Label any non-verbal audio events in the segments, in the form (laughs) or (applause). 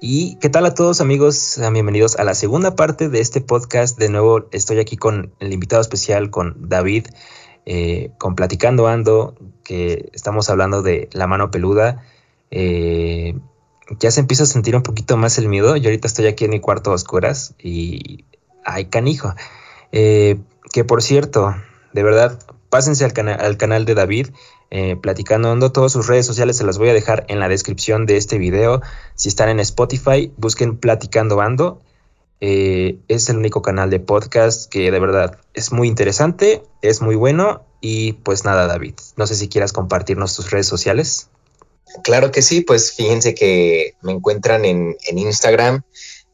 Y qué tal a todos amigos, bienvenidos a la segunda parte de este podcast. De nuevo estoy aquí con el invitado especial, con David, eh, con Platicando Ando, que estamos hablando de la mano peluda. Eh, ya se empieza a sentir un poquito más el miedo. Yo ahorita estoy aquí en mi cuarto a oscuras y... ¡Ay, canijo! Eh, que por cierto, de verdad, pásense al, al canal de David. Eh, platicando Ando. Todas sus redes sociales se las voy a dejar en la descripción de este video. Si están en Spotify, busquen Platicando Ando. Eh, es el único canal de podcast que de verdad es muy interesante, es muy bueno. Y pues nada, David, no sé si quieras compartirnos tus redes sociales. Claro que sí, pues fíjense que me encuentran en, Instagram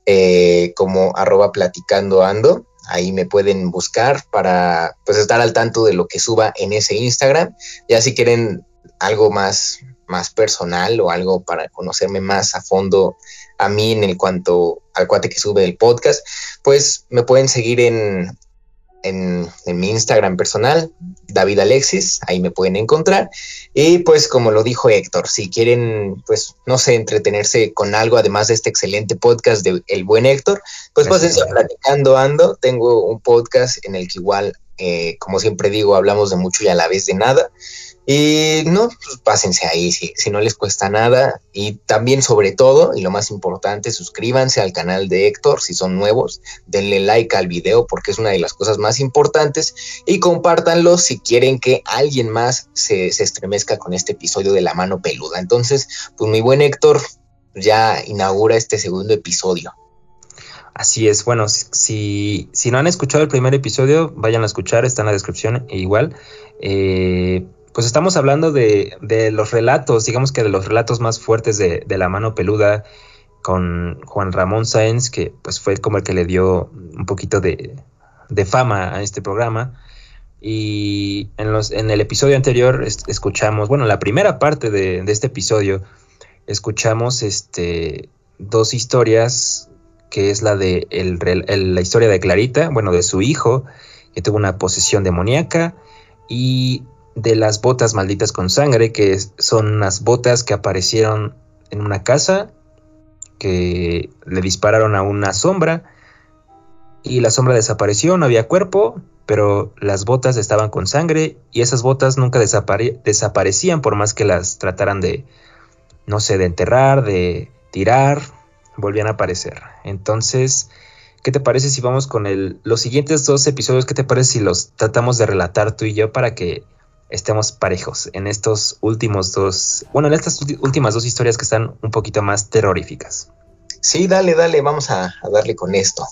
eh, como arroba platicando ando. Ahí me pueden buscar para pues estar al tanto de lo que suba en ese Instagram. Ya si quieren algo más, más personal o algo para conocerme más a fondo a mí en el cuanto al cuate que sube el podcast, pues me pueden seguir en en, mi Instagram personal, David Alexis, ahí me pueden encontrar. Y pues como lo dijo Héctor, si quieren, pues no sé, entretenerse con algo, además de este excelente podcast de El Buen Héctor, pues pásense platicando ando. Tengo un podcast en el que igual, eh, como siempre digo, hablamos de mucho y a la vez de nada. Y no, pues pásense ahí si, si no les cuesta nada. Y también, sobre todo, y lo más importante, suscríbanse al canal de Héctor si son nuevos. Denle like al video porque es una de las cosas más importantes. Y compártanlo si quieren que alguien más se, se estremezca con este episodio de la mano peluda. Entonces, pues mi buen Héctor ya inaugura este segundo episodio. Así es, bueno, si, si no han escuchado el primer episodio, vayan a escuchar, está en la descripción igual. Eh, pues estamos hablando de, los relatos, digamos que de los relatos más fuertes de, la mano peluda con Juan Ramón Sáenz, que pues fue como el que le dio un poquito de, fama a este programa. Y en, los, en el episodio anterior escuchamos, bueno, la primera parte de, este episodio, escuchamos este, dos historias, que es la de la historia de Clarita, bueno, de su hijo, que tuvo una posesión demoníaca, y de las botas malditas con sangre, que son unas botas que aparecieron en una casa, que le dispararon a una sombra y la sombra desapareció, no había cuerpo, pero las botas estaban con sangre y esas botas nunca desaparecían por más que las trataran de, no sé, de enterrar, de tirar, volvían a aparecer. Entonces, ¿qué te parece si vamos con el, los siguientes dos episodios? ¿Qué te parece si los tratamos de relatar tú y yo para que estemos parejos en estos últimos dos, bueno, en estas últimas dos historias que están un poquito más terroríficas. Sí, dale, dale, vamos a, darle con esto.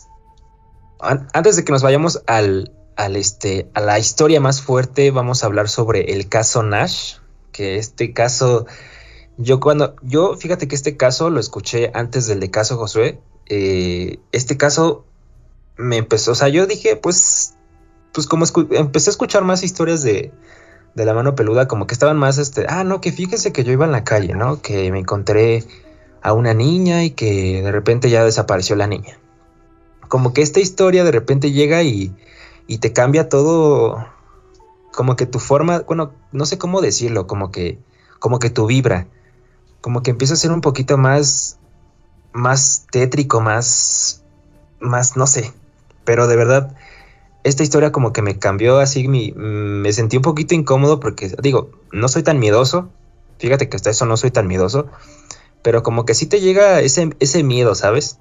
Antes de que nos vayamos al, al este, a la historia más fuerte, vamos a hablar sobre el caso Nash, que este caso, yo cuando, yo fíjate que este caso lo escuché antes del de caso Josué, eh, este caso me empezó, o sea, yo dije, pues, pues como empecé a escuchar más historias de, de la mano peluda como que estaban más, este, ah, no, que fíjese que yo iba en la calle, ¿no? Que me encontré a una niña y que de repente ya desapareció la niña. Como que esta historia de repente llega y, y te cambia todo, como que tu forma, bueno, no sé cómo decirlo, como que, como que tu vibra, como que empieza a ser un poquito más, más tétrico, más, más, no sé, pero de verdad esta historia como que me cambió así, me sentí un poquito incómodo porque digo, no soy tan miedoso, fíjate que hasta eso no soy tan miedoso, pero como que sí te llega ese, ese miedo, ¿sabes?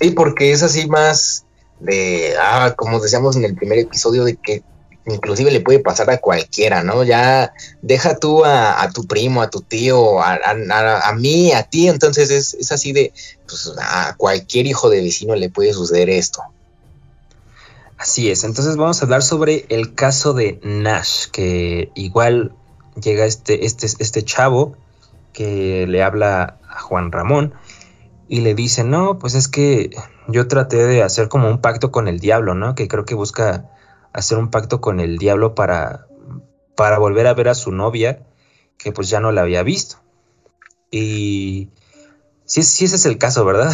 Sí, porque es así más de, ah, como decíamos en el primer episodio, de que inclusive le puede pasar a cualquiera, ¿no? Ya deja tú a, tu primo, a tu tío, a, a, mí, a ti, entonces es, es así de, pues a cualquier hijo de vecino le puede suceder esto. Así es, entonces vamos a hablar sobre el caso de Nash, que igual llega este, este, este chavo que le habla a Juan Ramón y le dice, no, pues es que yo traté de hacer como un pacto con el diablo, ¿no? Que creo que busca hacer un pacto con el diablo para, para volver a ver a su novia, que pues ya no la había visto. Y sí, sí ese es el caso, ¿verdad?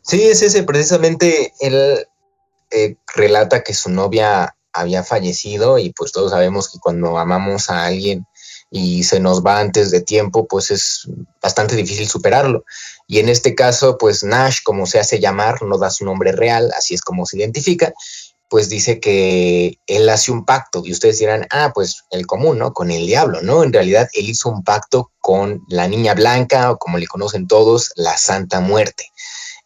Sí, es ese precisamente el, eh, relata que su novia había fallecido y pues todos sabemos que cuando amamos a alguien y se nos va antes de tiempo, pues es bastante difícil superarlo. Y en este caso, pues Nash, como se hace llamar, no da su nombre real, así es como se identifica, pues dice que él hace un pacto y ustedes dirán, ah, pues el común, ¿no? Con el diablo, ¿no? En realidad él hizo un pacto con la niña blanca o como le conocen todos, la Santa Muerte.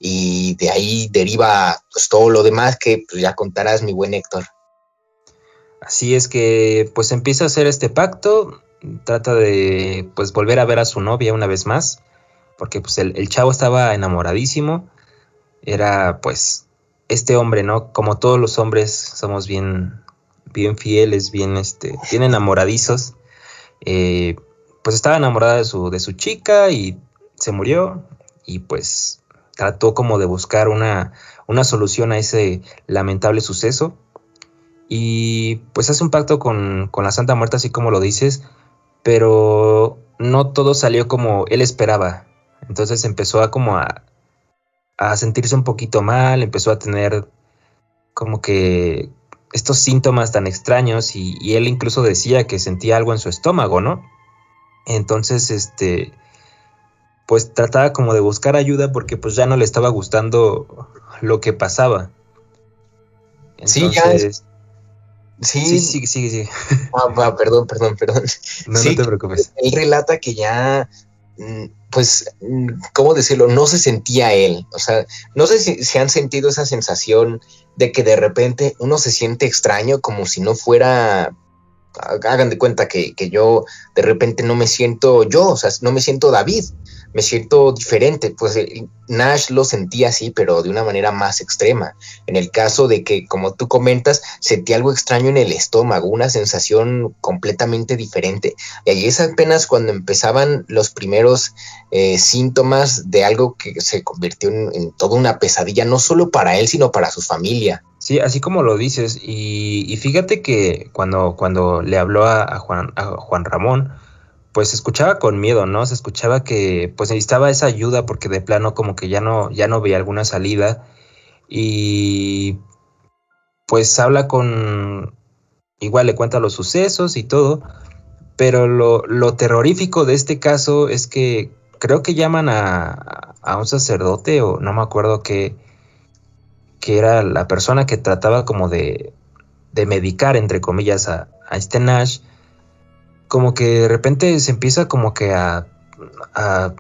Y de ahí deriva pues, todo lo demás que pues, ya contarás, mi buen Héctor. Así es que pues empieza a hacer este pacto, trata de pues volver a ver a su novia una vez más, porque pues el, chavo estaba enamoradísimo, era pues este hombre, ¿no? Como todos los hombres somos bien, bien fieles, bien, este, bien enamoradizos. Eh, pues estaba enamorada de su, de su chica y se murió y pues trató como de buscar una, una solución a ese lamentable suceso. Y pues hace un pacto con, con la Santa Muerte, así como lo dices, pero no todo salió como él esperaba. Entonces empezó a como a, a sentirse un poquito mal, empezó a tener como que estos síntomas tan extraños y, él incluso decía que sentía algo en su estómago, ¿no? Entonces, este, pues trataba como de buscar ayuda porque pues ya no le estaba gustando lo que pasaba. sí, ya Sí, sí, sí, sí. Ah, perdón, perdón, perdón. (laughs) No, no te preocupes. Él relata que ya Mm, pues, mm, ¿cómo decirlo? No se sentía él. O sea, no sé si, se han sentido esa sensación de que de repente uno se siente extraño, como si no fuera, hagan de cuenta que, que yo de repente no me siento yo, o sea, no me siento David me siento diferente. Pues eh, Nash lo sentía así, pero de una manera más extrema. En el caso de que, como tú comentas, sentí algo extraño en el estómago, una sensación completamente diferente. Y ahí es apenas cuando empezaban los primeros eh, síntomas de algo que se convirtió en, toda una pesadilla, no solo para él, sino para su familia. Sí, así como lo dices. Y, fíjate que cuando, cuando le habló a, Juan, a Juan Ramón, pues se escuchaba con miedo, ¿no? Se escuchaba que pues necesitaba esa ayuda porque de plano como que ya no, ya no veía alguna salida y pues habla con, igual le cuenta los sucesos y todo, pero lo, lo terrorífico de este caso es que creo que llaman a, a un sacerdote o no me acuerdo qué, que era la persona que trataba como de, de medicar, entre comillas, a, a este Nash como que de repente se empieza como que a,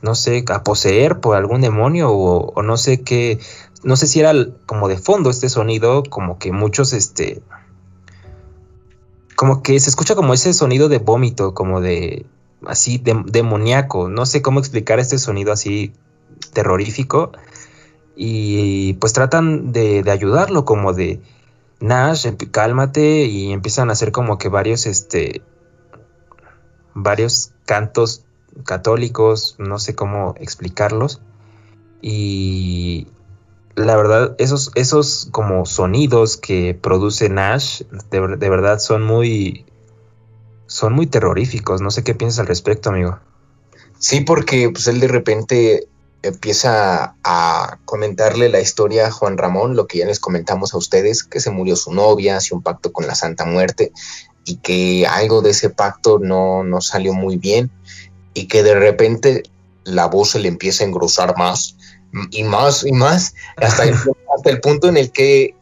no sé, a poseer por algún demonio o, no sé qué, no sé si era como de fondo este sonido, como que muchos, este, como que se escucha como ese sonido de vómito, como de, así, demoníaco, no sé cómo explicar este sonido así terrorífico y pues tratan de, de ayudarlo como de Nash, cálmate y empiezan a hacer como que varios, este, varios cantos católicos, no sé cómo explicarlos. Y la verdad, esos, esos como sonidos que produce Nash, de, verdad son muy, son muy terroríficos. No sé qué piensas al respecto, amigo. Sí, porque pues él de repente empieza a comentarle la historia a Juan Ramón, lo que ya les comentamos a ustedes, que se murió su novia, hace un pacto con la Santa Muerte, y que algo de ese pacto no, no salió muy bien y que de repente la voz se le empieza a engrosar más y más y más hasta el, (laughs) hasta el punto en el que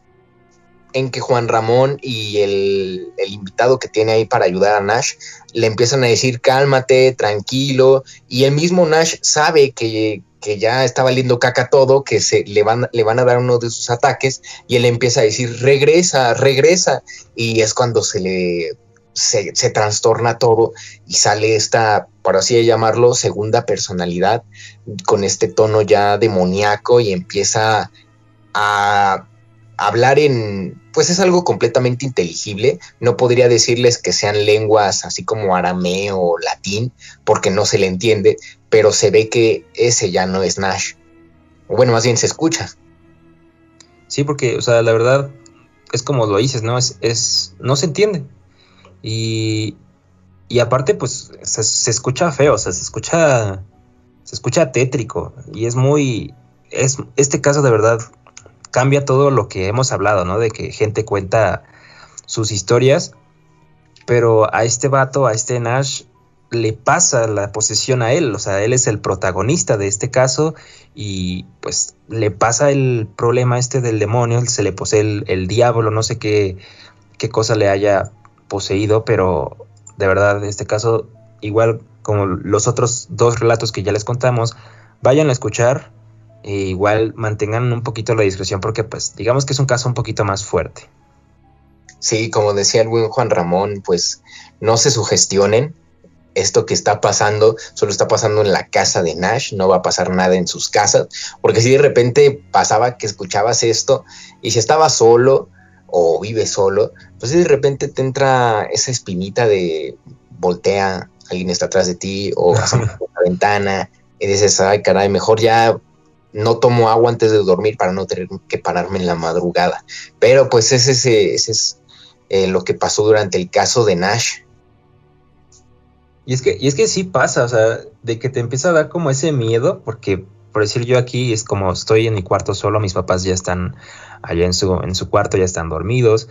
en que Juan Ramón y el, el, invitado que tiene ahí para ayudar a Nash le empiezan a decir cálmate, tranquilo, y el mismo Nash sabe que, que ya está valiendo caca todo, que se le van, le van a dar uno de sus ataques, y él empieza a decir, regresa, regresa, y es cuando se le se, se trastorna todo y sale esta, por así llamarlo, segunda personalidad con este tono ya demoníaco y empieza a hablar en, pues es algo completamente inteligible. No podría decirles que sean lenguas así como arameo o latín, porque no se le entiende, pero se ve que ese ya no es Nash. O bueno, más bien se escucha. Sí, porque, o sea, la verdad es como lo dices, ¿no? Es, es no se entiende. Y, y aparte, pues se, se, escucha feo, o sea, se escucha, se escucha tétrico. Y es muy, es, este caso de verdad cambia todo lo que hemos hablado, ¿no? De que gente cuenta sus historias, pero a este vato, a este Nash, le pasa la posesión a él, o sea, él es el protagonista de este caso y pues le pasa el problema este del demonio, se le posee el, diablo, no sé qué, qué cosa le haya poseído, pero de verdad, este caso, igual como los otros dos relatos que ya les contamos, vayan a escuchar, e igual mantengan un poquito la discreción porque pues digamos que es un caso un poquito más fuerte. Sí, como decía el buen Juan Ramón, pues no se sugestionen, esto que está pasando solo está pasando en la casa de Nash, no va a pasar nada en sus casas, porque si de repente pasaba que escuchabas esto y si estaba solo o vive solo, pues si de repente te entra esa espinita de voltea, alguien está atrás de ti o a la (laughs) ventana y dices, ay caray, mejor ya no tomo agua antes de dormir para no tener que pararme en la madrugada. Pero pues ese, ese, es eh, lo que pasó durante el caso de Nash y es que, y es que sí pasa, o sea, de que te empieza a dar como ese miedo, porque por decir yo aquí es como estoy en mi cuarto solo, mis papás ya están allá en su, en su cuarto, ya están dormidos.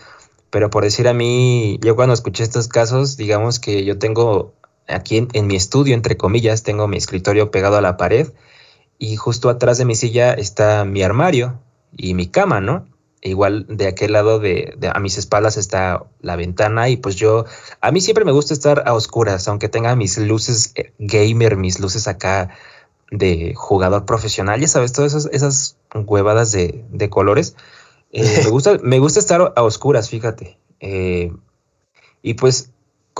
Pero por decir a mí, yo cuando escuché estos casos, digamos que yo tengo aquí en, mi estudio, entre comillas, tengo mi escritorio pegado a la pared y justo atrás de mi silla está mi armario y mi cama, ¿no? igual de aquel lado de, a mis espaldas está la ventana y pues yo, a mí siempre me gusta estar a oscuras, aunque tenga mis luces eh, gamer, mis luces acá de jugador profesional, ya sabes, todas esas, esas huevadas de, colores. Eh, me, (laughs) gusta, me gusta estar a oscuras, fíjate. Eh, y pues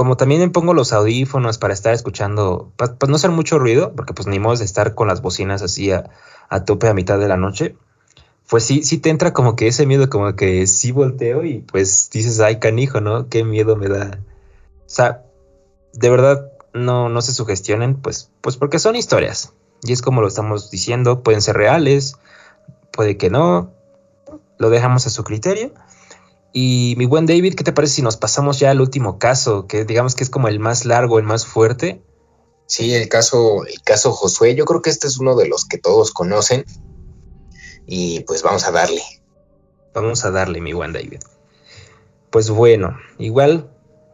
como también me pongo los audífonos para estar escuchando, para, no hacer mucho ruido, porque pues ni modo de estar con las bocinas así a, a tope a mitad de la noche pues sí, sí te entra como que ese miedo, como que sí volteo y pues dices, ay, canijo, ¿no? Qué miedo me da. O sea, de verdad, no, no se sugestionen, pues, pues porque son historias. Y es como lo estamos diciendo, pueden ser reales, puede que no, lo dejamos a su criterio. Y mi buen David, ¿qué te parece si nos pasamos ya al último caso, que digamos que es como el más largo, el más fuerte? Sí, el caso, el caso Josué, yo creo que este es uno de los que todos conocen y pues vamos a darle. Vamos a darle, mi buen David. Pues bueno, igual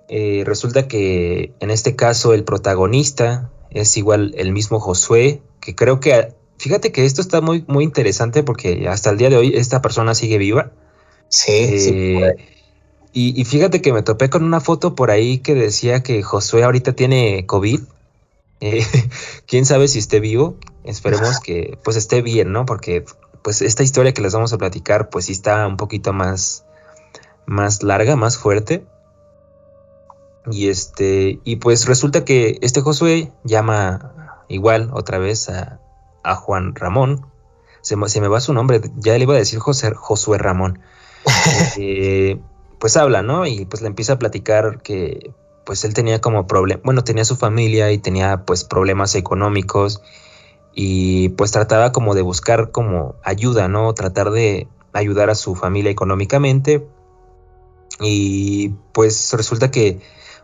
eh, resulta que en este caso el protagonista es igual el mismo Josué, que creo que, fíjate que esto está muy, muy interesante porque hasta el día de hoy esta persona sigue viva. Sí, sí. Eh, y, y, fíjate que me topé con una foto por ahí que decía que Josué ahorita tiene COVID. Eh, (laughs) quién sabe si esté vivo. Esperemos que pues esté bien, ¿no? Porque pues esta historia que les vamos a platicar, pues sí está un poquito más, más larga, más fuerte. Y este, y pues resulta que este Josué llama igual otra vez a, Juan Ramón. Se, me va su nombre, ya le iba a decir José, Josué Ramón. Eh, pues habla, ¿no? Y pues le empieza a platicar que pues él tenía como problema, bueno, tenía su familia y tenía pues problemas económicos y pues trataba como de buscar como ayuda, ¿no? Tratar de ayudar a su familia económicamente y pues resulta que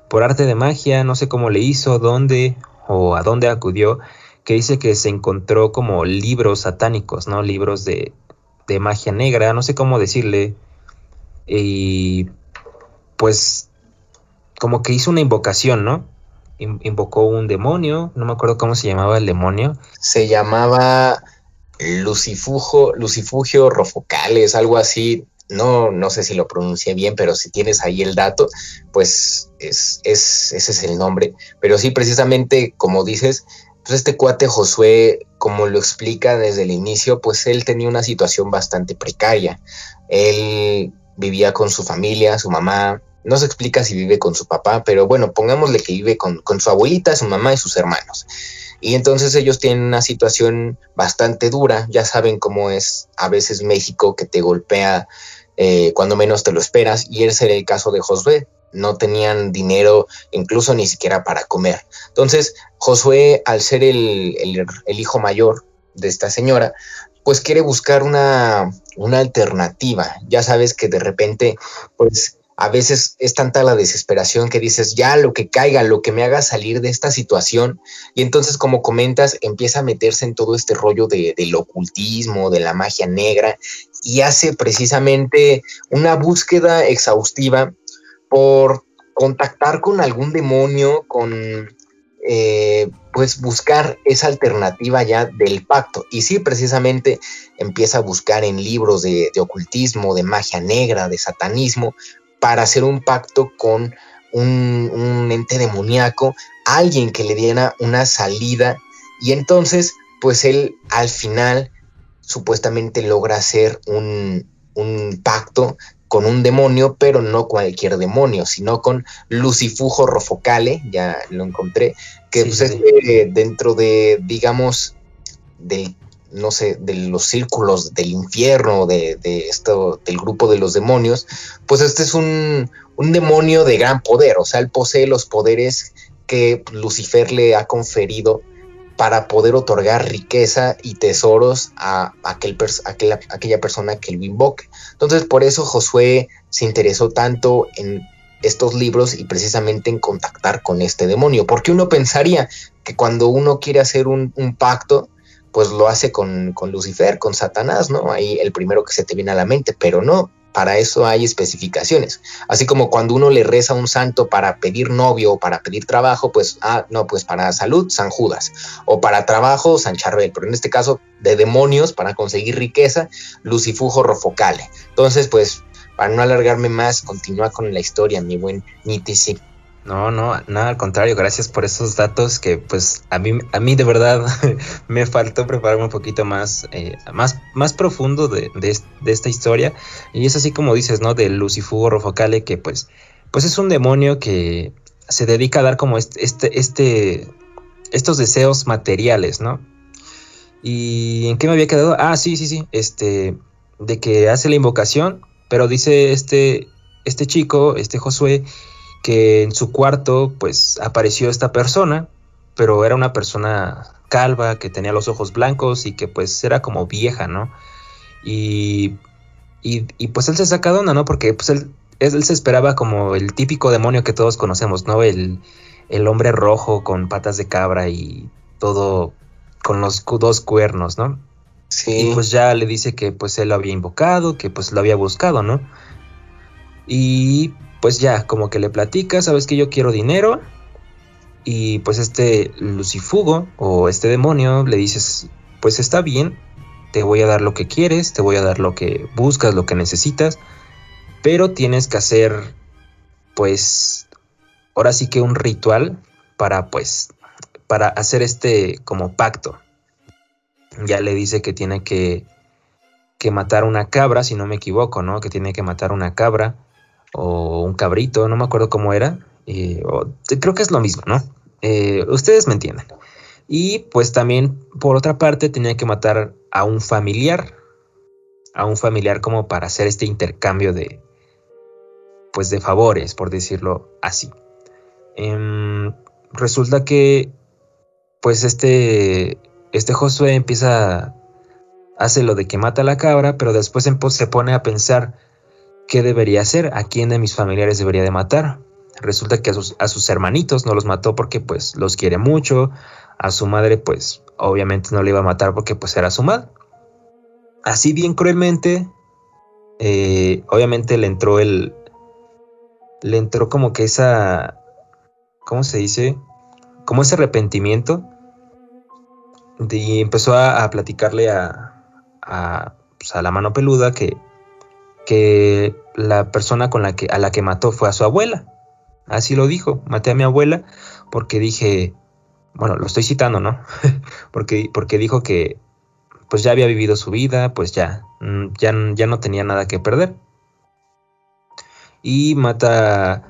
por arte de magia, no sé cómo le hizo, dónde o a dónde acudió, que dice que se encontró como libros satánicos, ¿no? Libros de, de magia negra, no sé cómo decirle. Y pues como que hizo una invocación, ¿no? invocó un demonio, no me acuerdo cómo se llamaba el demonio. Se llamaba Lucifujo, Lucifugio Rofocales, algo así. No, no sé si lo pronuncié bien, pero si tienes ahí el dato, pues es, es, ese es el nombre. Pero sí, precisamente como dices, pues este cuate Josué, como lo explica desde el inicio, pues él tenía una situación bastante precaria. Él vivía con su familia, su mamá, no se explica si vive con su papá, pero bueno, pongámosle que vive con, su abuelita, su mamá y sus hermanos. Y entonces ellos tienen una situación bastante dura, ya saben cómo es a veces México que te golpea eh, cuando menos te lo esperas, y ese era el caso de Josué, no tenían dinero incluso ni siquiera para comer. Entonces Josué, al ser el, el hijo mayor de esta señora, pues quiere buscar una, una alternativa. Ya sabes que de repente, pues a veces es tanta la desesperación que dices, ya lo que caiga, lo que me haga salir de esta situación. Y entonces, como comentas, empieza a meterse en todo este rollo de, del ocultismo, de la magia negra, y hace precisamente una búsqueda exhaustiva por contactar con algún demonio, con eh, pues buscar esa alternativa ya del pacto. Y sí, precisamente empieza a buscar en libros de, ocultismo, de magia negra, de satanismo, para hacer un pacto con un, ente demoníaco, alguien que le diera una salida. Y entonces, pues él al final supuestamente logra hacer un pacto con un demonio, pero no cualquier demonio, sino con Lucifujo Rofocale, ya lo encontré, que pues, es dentro de, digamos, del, no sé, de los círculos del infierno, de, esto, del grupo de los demonios, pues este es un, un demonio de gran poder, o sea, él posee los poderes que Lucifer le ha conferido para poder otorgar riqueza y tesoros a aquel aquella persona que lo invoque. Entonces, por eso Josué se interesó tanto en estos libros y precisamente en contactar con este demonio, porque uno pensaría que cuando uno quiere hacer un, un pacto, pues lo hace con, con Lucifer, con Satanás, ¿no? Ahí el primero que se te viene a la mente, pero no, para eso hay especificaciones. Así como cuando uno le reza a un santo para pedir novio o para pedir trabajo, pues, ah, no, pues para salud, San Judas. O para trabajo, San Charbel. Pero en este caso, de demonios, para conseguir riqueza, Lucifujo Rofocale. Entonces, pues, para no alargarme más, continúa con la historia, mi buen Nitisi. No, no, nada al contrario, gracias por esos datos que pues a mí, a mí de verdad (laughs) me faltó prepararme un poquito más, eh, más, más profundo de, esta historia. Y es así como dices, ¿no? Del Lucifugo Rofocale, que pues, pues es un demonio que se dedica a dar como este, este, este, estos deseos materiales, ¿no? ¿Y en qué me había quedado? Ah, sí, sí, sí, este, de que hace la invocación, pero dice este, este chico, este Josué, que en su cuarto pues apareció esta persona, pero era una persona calva, que tenía los ojos blancos y que pues era como vieja, ¿no? Y, y, pues él se saca de onda, ¿no? Porque pues él, él, se esperaba como el típico demonio que todos conocemos, ¿no? El, el hombre rojo con patas de cabra y todo con los dos cuernos, ¿no? Sí. Y pues ya le dice que pues él lo había invocado, que pues lo había buscado, ¿no? Y pues ya, como que le platica, sabes que yo quiero dinero. Y pues este Lucifugo o este demonio le dices, pues está bien, te voy a dar lo que quieres, te voy a dar lo que buscas, lo que necesitas, pero tienes que hacer, pues, ahora sí que un ritual para, pues, para hacer este como pacto. Ya le dice que tiene que, que matar una cabra, si no me equivoco, ¿no? Que tiene que matar una cabra o un cabrito, no me acuerdo cómo era. creo que es lo mismo, ¿no? Eh, ustedes me entienden. Y pues también, por otra parte, tenía que matar a un familiar, a un familiar como para hacer este intercambio de, pues de favores, por decirlo así. Em, resulta que, pues este, este Josué empieza, hace lo de que mata a la cabra, pero después se pone a pensar, ¿qué debería hacer? ¿A quién de mis familiares debería de matar? Resulta que a sus, hermanitos no los mató porque pues los quiere mucho, a su madre pues obviamente no le iba a matar porque pues era su madre. Así bien cruelmente, eh, obviamente le entró el... Le entró como que esa... ¿Cómo se dice? Como ese arrepentimiento. Y empezó a, platicarle a, a, pues, a la mano peluda que que la persona con la que, a la que mató fue a su abuela. Así lo dijo, maté a mi abuela porque dije, bueno, lo estoy citando, ¿no? (laughs) porque, porque dijo que pues ya había vivido su vida, pues ya, mm, ya, ya no tenía nada que perder. Y mata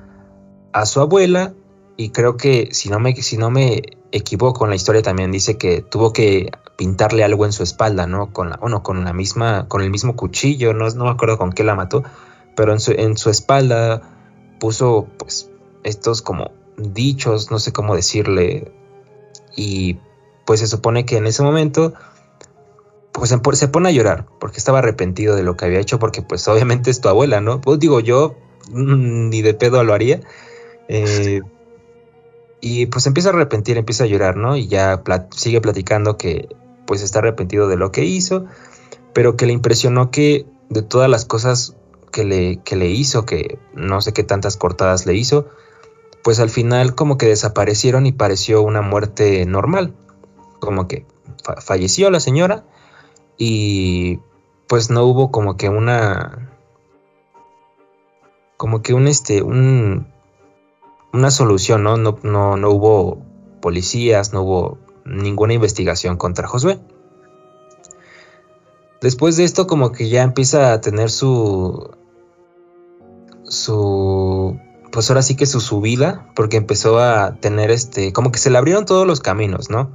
a su abuela y creo que si no me, si no me equivoco en la historia también dice que tuvo que pintarle algo en su espalda, ¿no? Con la, bueno, con misma, con el mismo cuchillo, no, no me acuerdo con qué la mató, pero en su, en su espalda puso, pues, estos como dichos, no sé cómo decirle, y pues se supone que en ese momento, pues se pone a llorar, porque estaba arrepentido de lo que había hecho, porque pues obviamente es tu abuela, ¿no? Pues digo, yo mm, ni de pedo lo haría. Eh, y pues empieza a arrepentir, empieza a llorar, ¿no? Y ya sigue platicando que pues está arrepentido de lo que hizo, pero que le impresionó que de todas las cosas que le, que le hizo, que no sé qué tantas cortadas le hizo, pues al final como que desaparecieron y pareció una muerte normal. Como que falleció la señora y pues no hubo como que una como que un este un una solución, ¿no? No, no, no hubo policías, no hubo ninguna investigación contra Josué. Después de esto como que ya empieza a tener su su pues ahora sí que su subida porque empezó a tener este como que se le abrieron todos los caminos, ¿no?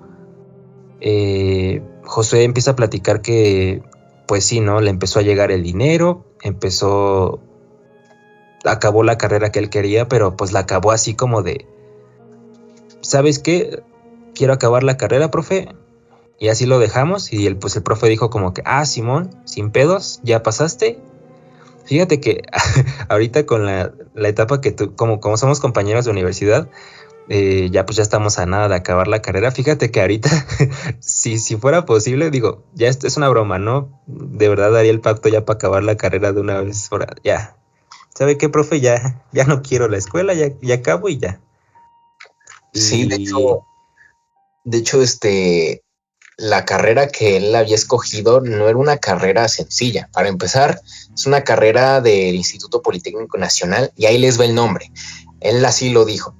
Eh, Josué empieza a platicar que pues sí, ¿no? Le empezó a llegar el dinero, empezó acabó la carrera que él quería, pero pues la acabó así como de ¿Sabes qué? Quiero acabar la carrera, profe. Y así lo dejamos y el, pues el profe dijo como que, ah, Simón, sin pedos, ya pasaste. Fíjate que (laughs) ahorita con la, etapa que tú, como, como somos compañeros de universidad, eh, ya pues ya estamos a nada de acabar la carrera. Fíjate que ahorita, (laughs) si, si fuera posible, digo, ya es, es una broma, ¿no? De verdad daría el pacto ya para acabar la carrera de una vez. ya. ¿Sabe qué, profe? Ya, ya no quiero la escuela, ya, ya acabo y ya. Sí, de hecho, de hecho, este, la carrera que él había escogido no era una carrera sencilla. Para empezar, es una carrera del Instituto Politécnico Nacional y ahí les va el nombre. Él así lo dijo.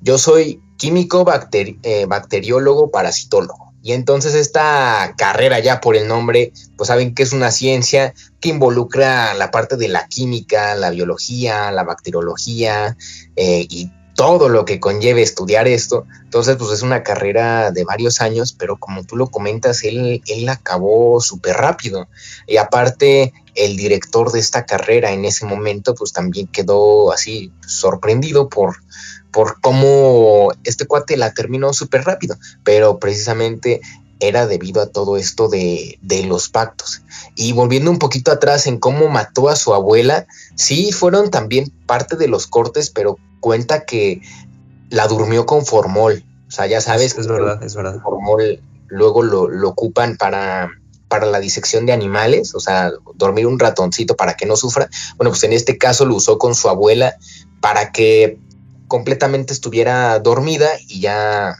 Yo soy químico eh, bacteriólogo parasitólogo. Y entonces esta carrera ya por el nombre, pues saben que es una ciencia que involucra la parte de la química, la biología, la bacteriología eh, y todo lo que conlleve estudiar esto. Entonces, pues es una carrera de varios años, pero como tú lo comentas, él, él acabó súper rápido. Y aparte, el director de esta carrera en ese momento, pues también quedó así sorprendido por, por cómo este cuate la terminó súper rápido. Pero precisamente era debido a todo esto de, de, los pactos. Y volviendo un poquito atrás en cómo mató a su abuela, sí fueron también parte de los cortes, pero cuenta que la durmió con formol. O sea, ya sabes. Es, verdad, es verdad. Formol luego lo, ocupan para, para la disección de animales, o sea, dormir un ratoncito para que no sufra. Bueno, pues en este caso lo usó con su abuela para que completamente estuviera dormida y ya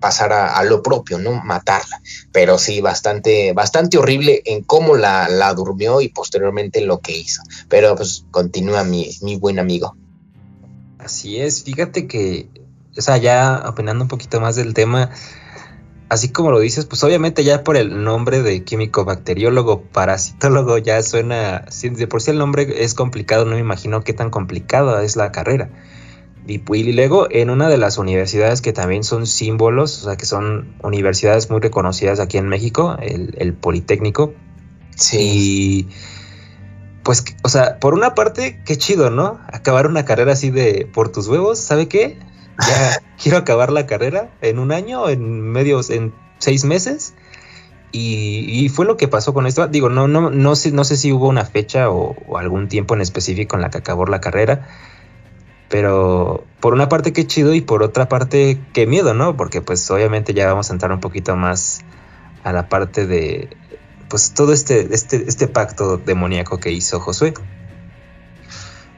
pasara a lo propio, ¿no? Matarla. Pero sí, bastante, bastante horrible en cómo la, la durmió y posteriormente lo que hizo. Pero pues continúa mi, mi buen amigo. Así es, fíjate que, o sea, ya opinando un poquito más del tema, así como lo dices, pues obviamente ya por el nombre de químico bacteriólogo, parasitólogo, ya suena, de por sí el nombre es complicado, no me imagino qué tan complicada es la carrera. Y, y luego en una de las universidades que también son símbolos, o sea, que son universidades muy reconocidas aquí en México, el, el Politécnico. Sí. Y pues, o sea, por una parte, qué chido, ¿no? Acabar una carrera así de por tus huevos, ¿sabe qué? Ya (laughs) quiero acabar la carrera en un año, en medios, en seis meses. Y, fue lo que pasó con esto. Digo, no, no, no sé, no sé si hubo una fecha o, algún tiempo en específico en la que acabó la carrera. Pero por una parte qué chido y por otra parte qué miedo, ¿no? Porque pues obviamente ya vamos a entrar un poquito más a la parte de pues todo este, este, este pacto demoníaco que hizo Josué.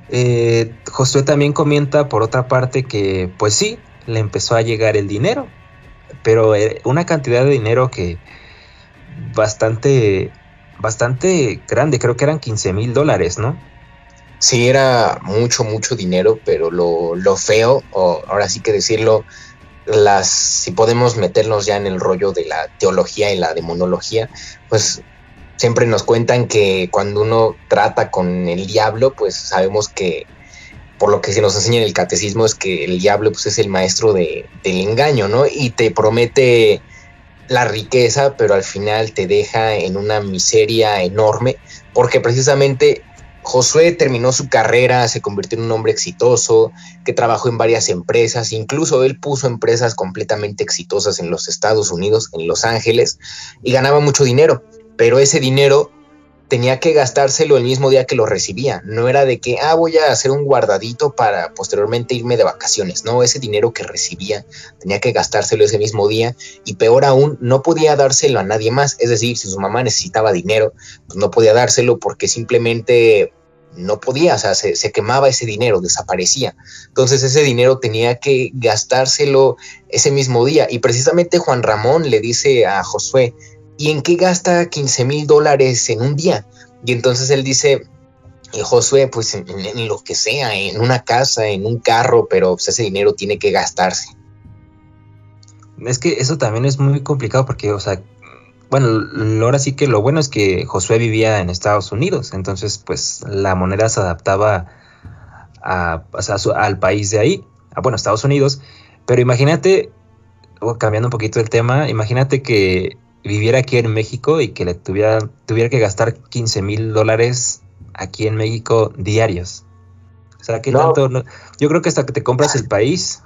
Eh, Josué también comenta por otra parte que pues sí, le empezó a llegar el dinero, pero eh, una cantidad de dinero que bastante, bastante grande, creo que eran 15 mil dólares, ¿no? Sí, era mucho, mucho dinero, pero lo, lo feo, o ahora sí que decirlo, las, si podemos meternos ya en el rollo de la teología y la demonología, pues siempre nos cuentan que cuando uno trata con el diablo, pues sabemos que por lo que se nos enseña en el catecismo es que el diablo pues, es el maestro de, del engaño, ¿no? Y te promete la riqueza, pero al final te deja en una miseria enorme, porque precisamente Josué terminó su carrera, se convirtió en un hombre exitoso, que trabajó en varias empresas, incluso él puso empresas completamente exitosas en los Estados Unidos, en Los Ángeles, y ganaba mucho dinero, pero ese dinero tenía que gastárselo el mismo día que lo recibía. No era de que, ah, voy a hacer un guardadito para posteriormente irme de vacaciones. No, ese dinero que recibía tenía que gastárselo ese mismo día y peor aún, no podía dárselo a nadie más. Es decir, si su mamá necesitaba dinero, pues no podía dárselo porque simplemente no podía, o sea, se, se, quemaba ese dinero, desaparecía. Entonces ese dinero tenía que gastárselo ese mismo día. Y precisamente Juan Ramón le dice a Josué, ¿y en qué gasta 15 mil dólares en un día? Y entonces él dice, y Josué, pues en, lo que sea, en una casa, en un carro, pero pues, ese dinero tiene que gastarse. Es que eso también es muy complicado porque, o sea, bueno, ahora sí que lo bueno es que Josué vivía en Estados Unidos, entonces pues la moneda se adaptaba a, o sea, al país de ahí, a, bueno, Estados Unidos, pero imagínate, cambiando un poquito el tema, imagínate que viviera aquí en México y que le tuviera, tuviera que gastar 15 mil dólares aquí en México diarios. O sea, ¿qué no. tanto? Yo creo que hasta que te compras el país.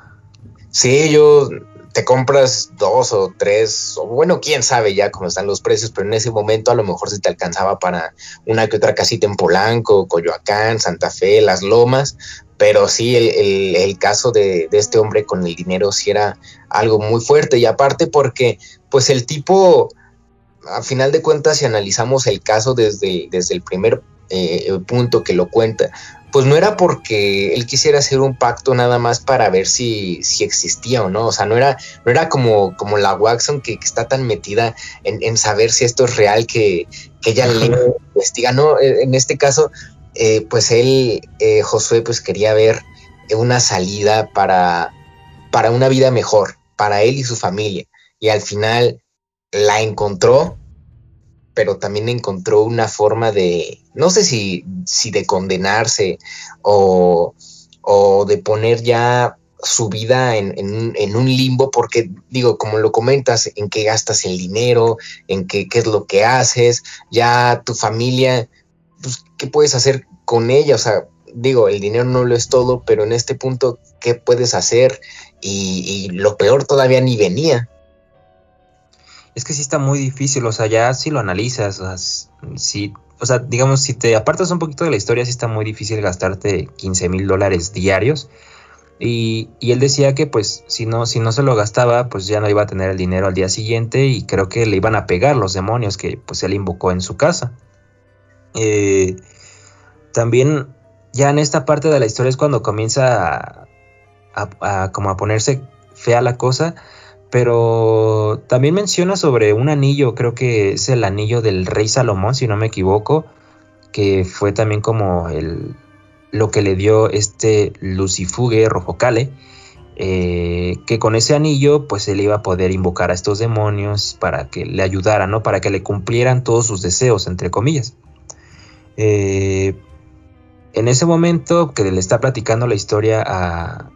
Sí, yo te compras dos o tres, o bueno, quién sabe ya cómo están los precios, pero en ese momento a lo mejor se te alcanzaba para una que otra casita en Polanco, Coyoacán, Santa Fe, Las Lomas, pero sí el, el, el caso de, de, este hombre con el dinero sí era algo muy fuerte y aparte porque pues el tipo, a final de cuentas, si analizamos el caso desde, desde el primer eh, punto que lo cuenta, pues no era porque él quisiera hacer un pacto nada más para ver si, si existía o no. O sea, no era, no era como, como la Watson que, que está tan metida en, en, saber si esto es real que, que ella le investiga. No, en este caso, eh, pues él, eh, Josué, pues quería ver una salida para, para una vida mejor, para él y su familia. Y al final la encontró pero también encontró una forma de, no sé si, si de condenarse o, o, de poner ya su vida en, en, en, un limbo, porque digo, como lo comentas, en qué gastas el dinero, en qué, qué es lo que haces, ya tu familia, pues, ¿qué puedes hacer con ella? O sea, digo, el dinero no lo es todo, pero en este punto, ¿qué puedes hacer? Y, y lo peor todavía ni venía es que sí está muy difícil, o sea, ya si lo analizas, o sea, si, o sea, digamos, si te apartas un poquito de la historia, sí está muy difícil gastarte 15 mil dólares diarios. Y, él decía que pues si no, si no se lo gastaba, pues ya no iba a tener el dinero al día siguiente y creo que le iban a pegar los demonios que pues él invocó en su casa. Eh, también ya en esta parte de la historia es cuando comienza a, a, a como a ponerse fea la cosa pero también menciona sobre un anillo, creo que es el anillo del rey Salomón, si no me equivoco, que fue también como el, lo que le dio este Lucifuge Rojocale, eh, que con ese anillo pues él iba a poder invocar a estos demonios para que le ayudaran, ¿no? Para que le cumplieran todos sus deseos, entre comillas. Eh, en ese momento que le está platicando la historia a,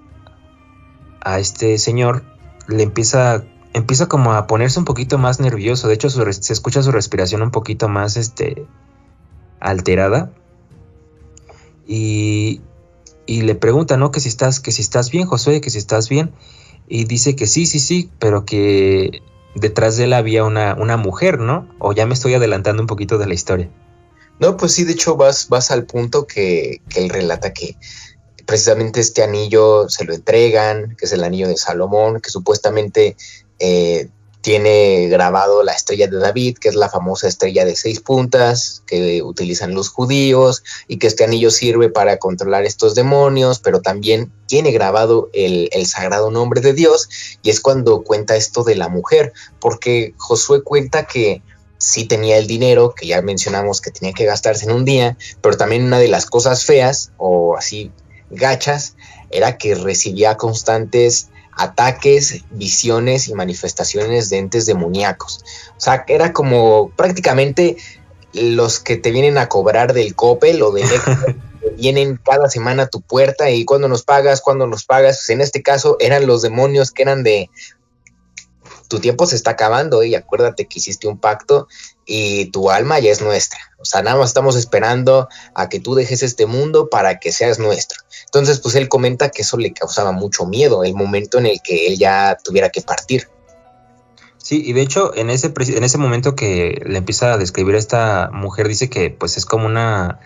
a este señor, le empieza, empieza como a ponerse un poquito más nervioso. De hecho, se escucha su respiración un poquito más este, alterada. Y, y le pregunta, ¿no? Que si estás, que si estás bien, Josué, que si estás bien. Y dice que sí, sí, sí, pero que detrás de él había una, una mujer, ¿no? O ya me estoy adelantando un poquito de la historia. No, pues sí, de hecho vas, vas al punto que, que él relata que precisamente este anillo se lo entregan, que es el anillo de Salomón, que supuestamente eh, tiene grabado la estrella de David, que es la famosa estrella de seis puntas que utilizan los judíos, y que este anillo sirve para controlar estos demonios, pero también tiene grabado el, el sagrado nombre de Dios, y es cuando cuenta esto de la mujer, porque Josué cuenta que sí tenía el dinero, que ya mencionamos que tenía que gastarse en un día, pero también una de las cosas feas, o así gachas era que recibía constantes ataques, visiones y manifestaciones de entes demoníacos. O sea, que era como prácticamente los que te vienen a cobrar del Coppel o del (laughs) vienen cada semana a tu puerta y cuando nos pagas, cuando nos pagas, pues en este caso eran los demonios que eran de tu tiempo se está acabando y acuérdate que hiciste un pacto y tu alma ya es nuestra. O sea, nada más estamos esperando a que tú dejes este mundo para que seas nuestro. Entonces, pues él comenta que eso le causaba mucho miedo, el momento en el que él ya tuviera que partir. Sí, y de hecho, en ese, en ese momento que le empieza a describir a esta mujer, dice que pues es como una,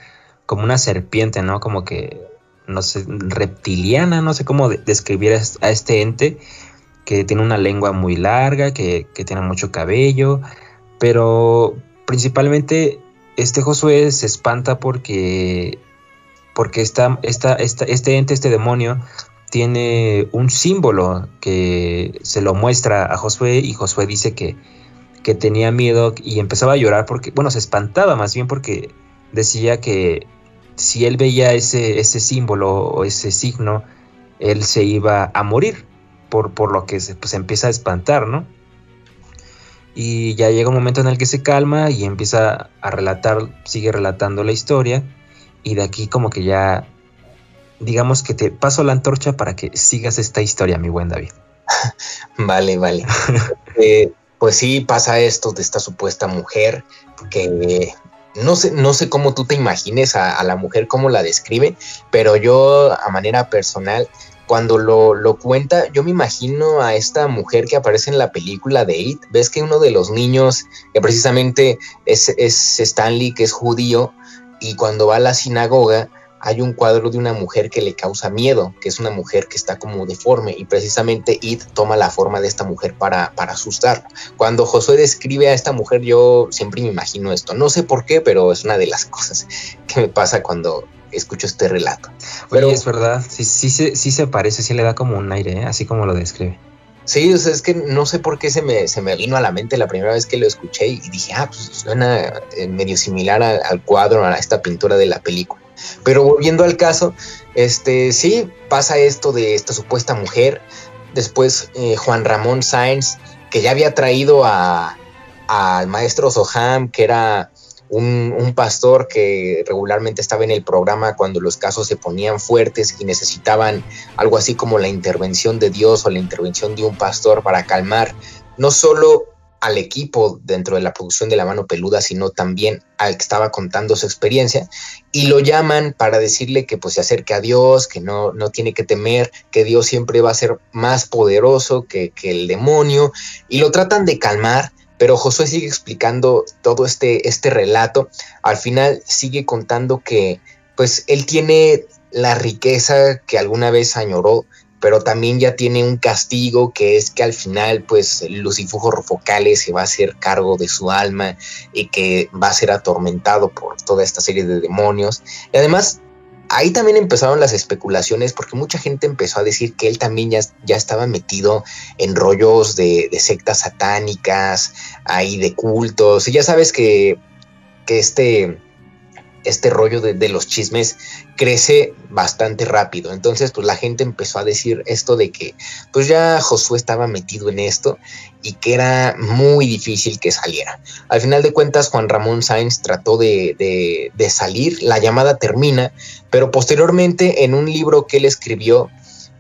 como una serpiente, ¿no? Como que, no sé, reptiliana, no sé cómo describir a este ente, que tiene una lengua muy larga, que, que tiene mucho cabello, pero principalmente este Josué se espanta porque porque este ente, este demonio, tiene un símbolo que se lo muestra a Josué y Josué dice que, que tenía miedo y empezaba a llorar porque, bueno, se espantaba más bien porque decía que si él veía ese, ese símbolo o ese signo, él se iba a morir, por, por lo que se pues, empieza a espantar, ¿no? Y ya llega un momento en el que se calma y empieza a relatar, sigue relatando la historia. Y de aquí como que ya, digamos que te paso la antorcha para que sigas esta historia, mi buen David. (laughs) vale, vale. (laughs) Eh, pues sí, pasa esto de esta supuesta mujer que no sé, no sé cómo tú te imagines a, a, la mujer, cómo la describe, pero yo a manera personal cuando lo, lo, cuenta, yo me imagino a esta mujer que aparece en la película de It. Ves que uno de los niños, que precisamente es, es Stanley, que es judío, y cuando va a la sinagoga, hay un cuadro de una mujer que le causa miedo, que es una mujer que está como deforme, y precisamente It toma la forma de esta mujer para, para asustarlo. Cuando Josué describe a esta mujer, yo siempre me imagino esto. No sé por qué, pero es una de las (laughs) cosas que me pasa cuando escucho este relato. Pero es verdad, sí, sí, sí, se parece, sí le da como un aire, ¿eh? así como lo describe. Sí, o sea, es que no sé por qué se me, vino a la mente la primera vez que lo escuché y dije, ah, pues suena eh, medio similar al cuadro, a esta pintura de la película. Pero volviendo al caso, este sí pasa esto de esta supuesta mujer. Después eh, Juan Ramón Sáenz, que ya había traído a, al maestro Soham, que era un, pastor que regularmente estaba en el programa cuando los casos se ponían fuertes y necesitaban algo así como la intervención de Dios o la intervención de un pastor para calmar no solo al equipo dentro de la producción de la mano peluda, sino también al que estaba contando su experiencia, y lo llaman para decirle que pues se acerque a Dios, que no, no tiene que temer, que Dios siempre va a ser más poderoso que, que el demonio, y lo tratan de calmar, pero Josué sigue explicando todo este, este relato. Al final sigue contando que pues él tiene la riqueza que alguna vez añoró, pero también ya tiene un castigo que es que al final pues Lucifujo Focales se va a hacer cargo de su alma y que va a ser atormentado por toda esta serie de demonios. Y además ahí también empezaron las especulaciones porque mucha gente empezó a decir que él también ya, ya estaba metido en rollos de, sectas satánicas, ahí de cultos. Y ya sabes que, que este, este rollo de, los chismes crece bastante rápido. Entonces, pues la gente empezó a decir esto de que, pues ya Josué estaba metido en esto y que era muy difícil que saliera. Al final de cuentas, Juan Ramón Sáenz trató de, de salir, la llamada termina, pero posteriormente en un libro que él escribió,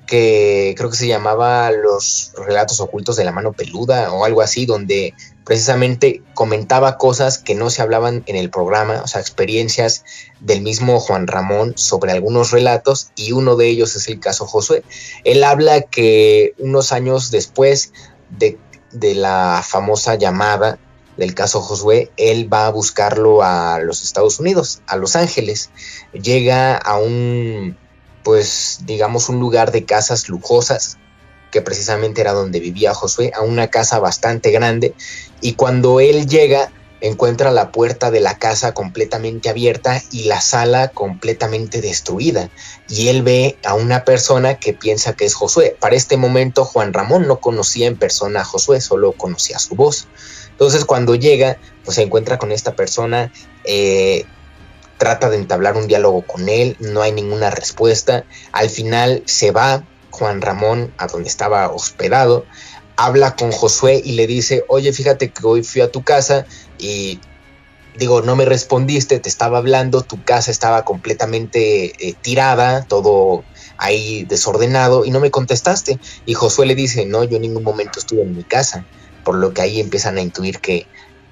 que creo que se llamaba Los relatos ocultos de la mano peluda o algo así, donde precisamente comentaba cosas que no se hablaban en el programa, o sea, experiencias del mismo Juan Ramón sobre algunos relatos y uno de ellos es el caso Josué. Él habla que unos años después de, de la famosa llamada del caso Josué, él va a buscarlo a los Estados Unidos, a Los Ángeles. Llega a un, pues digamos, un lugar de casas lujosas que precisamente era donde vivía Josué, a una casa bastante grande, y cuando él llega, encuentra la puerta de la casa completamente abierta y la sala completamente destruida, y él ve a una persona que piensa que es Josué. Para este momento Juan Ramón no conocía en persona a Josué, solo conocía su voz. Entonces cuando llega, pues se encuentra con esta persona, eh, trata de entablar un diálogo con él, no hay ninguna respuesta, al final se va Juan Ramón a donde estaba hospedado, habla con Josué y le dice, oye, fíjate que hoy fui a tu casa y digo, no me respondiste, te estaba hablando, tu casa estaba completamente eh, tirada, todo ahí desordenado y no me contestaste. Y Josué le dice, no, yo en ningún momento estuve en mi casa, por lo que ahí empiezan a intuir que,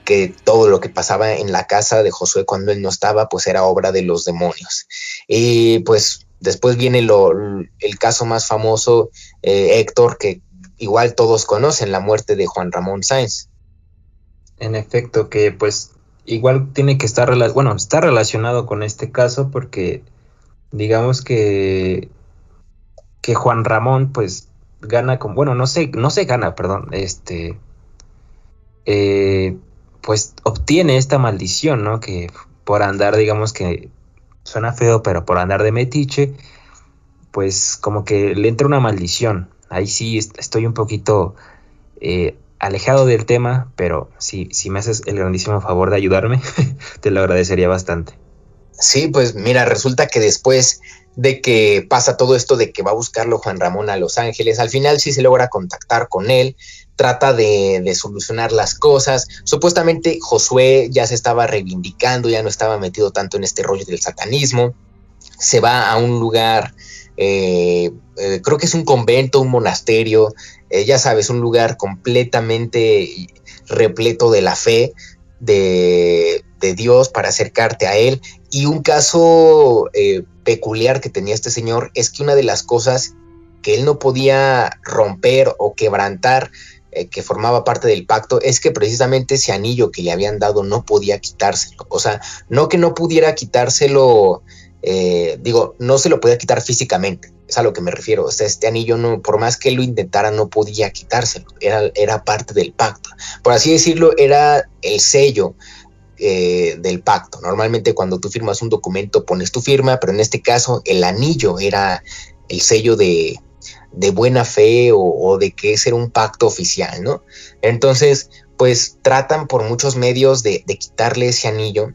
que todo lo que pasaba en la casa de Josué cuando él no estaba, pues era obra de los demonios. Y pues Después viene lo, el caso más famoso, eh, Héctor, que igual todos conocen, la muerte de Juan Ramón Sáenz. En efecto, que pues igual tiene que estar, bueno, está relacionado con este caso porque digamos que, que Juan Ramón pues gana con, bueno, no sé, no se gana, perdón, este, eh, pues obtiene esta maldición, ¿no? Que por andar, digamos que suena feo, pero por andar de metiche, pues como que le entra una maldición. Ahí sí estoy un poquito eh, alejado del tema, pero si, si me haces el grandísimo favor de ayudarme, (laughs) te lo agradecería bastante. Sí, pues mira, resulta que después de que pasa todo esto de que va a buscarlo Juan Ramón a Los Ángeles, al final sí se logra contactar con él, trata de, de, solucionar las cosas. Supuestamente Josué ya se estaba reivindicando, ya no estaba metido tanto en este rollo del satanismo, se va a un lugar eh, eh, creo que es un convento, un monasterio, eh, ya sabes, un lugar completamente repleto de la fe de, Dios para acercarte a Él. Y un caso peculiar que tenía este señor es que una de las cosas que él no podía romper o quebrantar, que formaba parte del pacto, es que precisamente ese anillo que le habían dado no podía quitárselo. O sea, no que no pudiera quitárselo eh, digo, no se lo podía quitar físicamente, es a lo que me refiero. O sea, este anillo, no, por más que lo intentara, no podía quitárselo, era, era parte del pacto. Por así decirlo, era el sello eh, del pacto. Normalmente cuando tú firmas un documento pones tu firma, pero en este caso el anillo era el sello de, de buena fe o, de que ese era un pacto oficial, ¿no? Entonces, pues tratan por muchos medios de, de quitarle ese anillo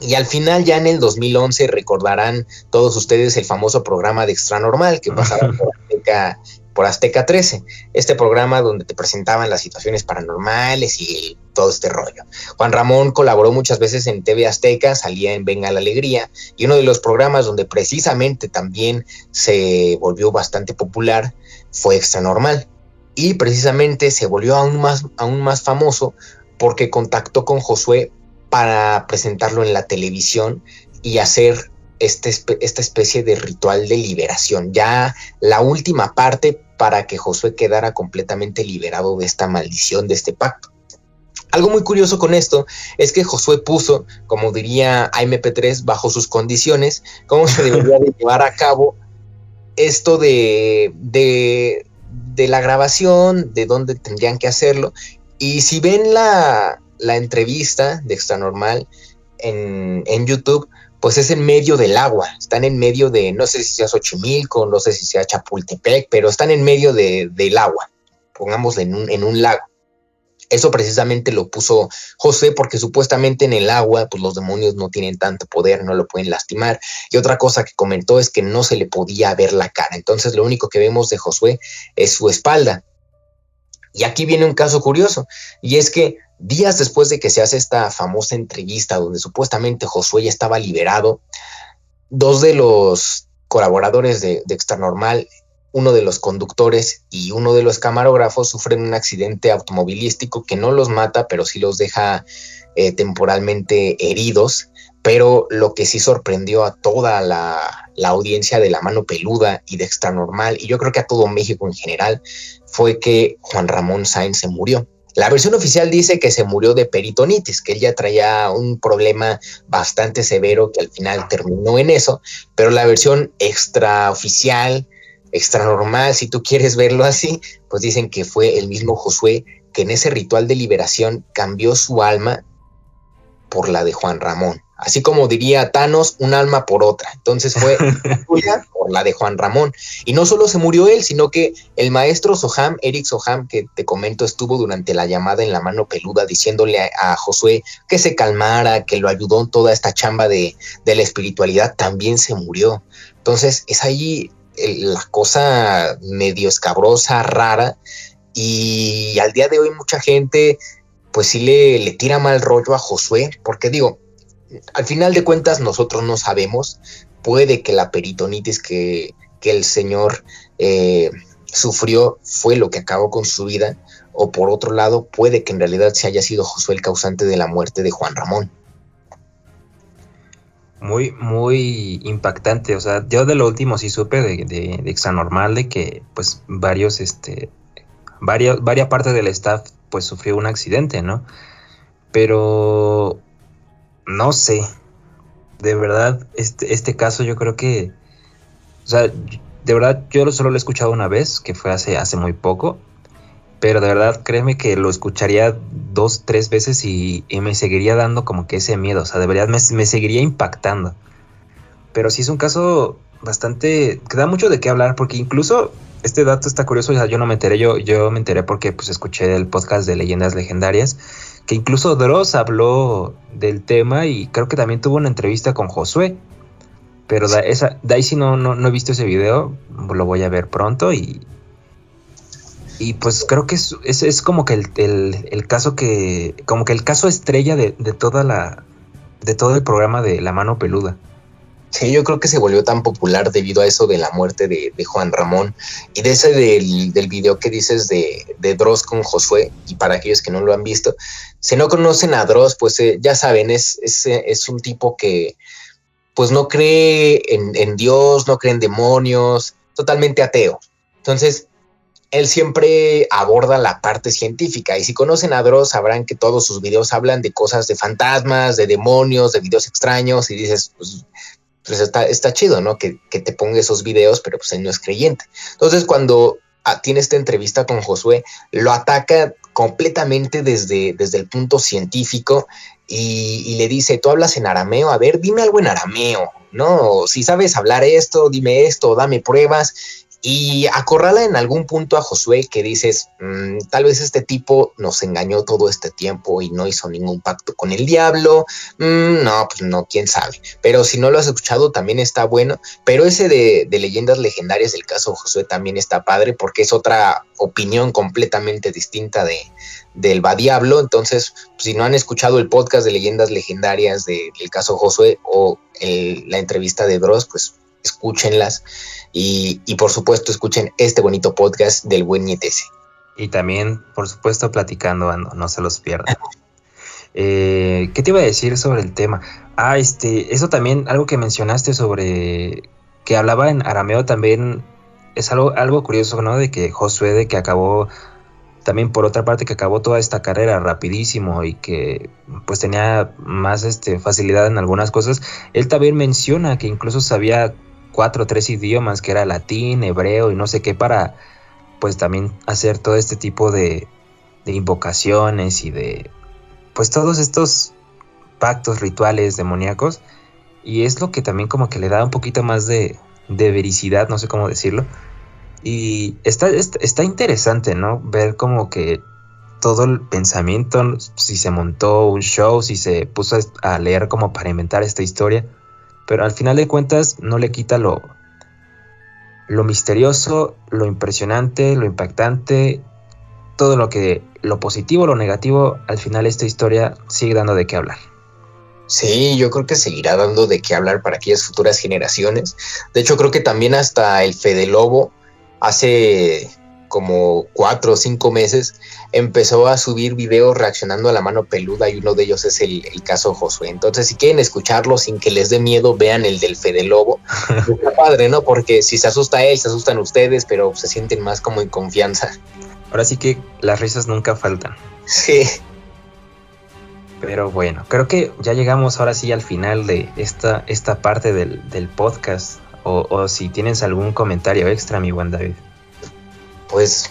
y al final, ya en el 2011, recordarán todos ustedes el famoso programa de Extra Normal que pasaba por Azteca, por Azteca 13. Este programa donde te presentaban las situaciones paranormales y todo este rollo. Juan Ramón colaboró muchas veces en TV Azteca, salía en Venga la Alegría, y uno de los programas donde precisamente también se volvió bastante popular fue Extra Normal. Y precisamente se volvió aún más, aún más famoso porque contactó con Josué para presentarlo en la televisión y hacer este, esta especie de ritual de liberación. Ya la última parte para que Josué quedara completamente liberado de esta maldición, de este pacto. Algo muy curioso con esto es que Josué puso, como diría AMP3, bajo sus condiciones, cómo se (laughs) debería de llevar a cabo esto de, de, de la grabación, de dónde tendrían que hacerlo. Y si ven la, la entrevista de Extra Normal en, en, YouTube, pues es en medio del agua. Están en medio de, no sé si sea Xochimilco, no sé si sea Chapultepec, pero están en medio de, del agua, pongámosle en un, en un lago. Eso precisamente lo puso José porque supuestamente en el agua pues los demonios no tienen tanto poder, no lo pueden lastimar. Y otra cosa que comentó es que no se le podía ver la cara. Entonces lo único que vemos de Josué es su espalda. Y aquí viene un caso curioso, y es que días después de que se hace esta famosa entrevista donde supuestamente Josué ya estaba liberado, dos de los colaboradores de, de Extra Normal, uno de los conductores y uno de los camarógrafos sufren un accidente automovilístico que no los mata, pero sí los deja eh, temporalmente heridos. Pero lo que sí sorprendió a toda la, la audiencia de La Mano Peluda y de Extra Normal, y yo creo que a todo México en general, fue que Juan Ramón Sainz se murió. La versión oficial dice que se murió de peritonitis, que él ya traía un problema bastante severo que al final terminó en eso, pero la versión extraoficial, extra normal, si tú quieres verlo así, pues dicen que fue el mismo Josué que en ese ritual de liberación cambió su alma por la de Juan Ramón. Así como diría Thanos, un alma por otra. Entonces fue (laughs) suya por la de Juan Ramón. Y no solo se murió él, sino que el maestro Soham, Eric Soham, que te comento, estuvo durante la llamada en la mano peluda diciéndole a, Josué que se calmara, que lo ayudó en toda esta chamba de, de la espiritualidad, también se murió. Entonces es ahí la cosa medio escabrosa, rara. Y al día de hoy mucha gente pues sí le, le tira mal rollo a Josué, porque digo, al final de cuentas nosotros no sabemos, puede que la peritonitis que, el señor eh, sufrió fue lo que acabó con su vida, o por otro lado, puede que en realidad se haya sido Josué el causante de la muerte de Juan Ramón. Muy, muy impactante. O sea, yo de lo último sí supe de, de, Exanormal de que pues varios, este, varias, varias partes del staff pues sufrió un accidente, ¿no? Pero no sé. De verdad, este, este caso yo creo que. O sea, de verdad, yo solo lo he escuchado una vez, que fue hace, hace muy poco. Pero de verdad, créeme que lo escucharía dos, tres veces y, me seguiría dando como que ese miedo. O sea, de verdad me, me seguiría impactando. pero sí es un caso bastante que da mucho de qué hablar porque incluso este dato está curioso, yo no me enteré, yo, yo me enteré porque pues escuché el podcast de leyendas legendarias, que incluso Dross habló del tema y creo que también tuvo una entrevista con Josué. Pero esa, de ahí sí no, no, he visto ese video, lo voy a ver pronto y, y pues creo que es, es, como que el, caso que, como que el caso estrella de, de toda la, de todo el programa de La Mano Peluda. Sí, yo creo que se volvió tan popular debido a eso de la muerte de, Juan Ramón y de ese del, del video que dices de, de, Dross con Josué. Y para aquellos que no lo han visto, si no conocen a Dross, pues eh, ya saben, es, es, es, un tipo que pues no cree en, en Dios, no cree en demonios, totalmente ateo. Entonces, él siempre aborda la parte científica. Y si conocen a Dross, sabrán que todos sus videos hablan de cosas de fantasmas, de demonios, de videos extraños. Y dices, pues pues está, está chido, ¿no? Que, te ponga esos videos, pero pues él no es creyente. Entonces, cuando tiene esta entrevista con Josué, lo ataca completamente desde, desde el punto científico y, y, le dice, tú hablas en arameo, a ver, dime algo en arameo, ¿no? Si sabes hablar esto, dime esto, dame pruebas y acorrala en algún punto a Josué que dices, mm, tal vez este tipo nos engañó todo este tiempo y no hizo ningún pacto con el diablo. Mm, no, pues no, quién sabe. Pero si no lo has escuchado, también está bueno. Pero ese de, leyendas legendarias del caso Josué también está padre porque es otra opinión completamente distinta de, del va diablo. Entonces, si no han escuchado el podcast de leyendas legendarias del caso Josué o la entrevista de Dross, pues escúchenlas y, por supuesto escuchen este bonito podcast del buen Nietese. Y también, por supuesto, platicando, no se los pierdan. Eh, ¿Qué te iba a decir sobre el tema? Ah, este, eso también, algo que mencionaste sobre que hablaba en arameo también es algo, algo curioso, ¿no? De que Josué, de que acabó, también por otra parte, que acabó toda esta carrera rapidísimo y que pues tenía más este, facilidad en algunas cosas, él también menciona que incluso sabía cuatro o tres idiomas, que era latín, hebreo y no sé qué, para pues también hacer todo este tipo de, invocaciones y de pues todos estos pactos rituales demoníacos. Y es lo que también como que le da un poquito más de, de vericidad, no sé cómo decirlo. Y está, está, interesante, ¿no? Ver como que todo el pensamiento, si se montó un show, si se puso a leer como para inventar esta historia, pero al final de cuentas no le quita lo, lo misterioso, lo impresionante, lo impactante, todo lo que, lo positivo, lo negativo, al final esta historia sigue dando de qué hablar. Sí, yo creo que seguirá dando de qué hablar para aquellas futuras generaciones. De hecho, creo que también hasta el Fede Lobo hace como cuatro o cinco meses, empezó a subir videos reaccionando a la mano peluda y uno de ellos es el, caso Josué. Entonces, si quieren escucharlo sin que les dé miedo, vean el del Fede Lobo. (laughs) Está padre, ¿no? Porque si se asusta él, se asustan ustedes, pero se sienten más como en confianza. Ahora sí que las risas nunca faltan. Sí. Pero bueno, creo que ya llegamos ahora sí al final de esta, esta parte del, podcast. O, o si tienes algún comentario extra, mi buen David pues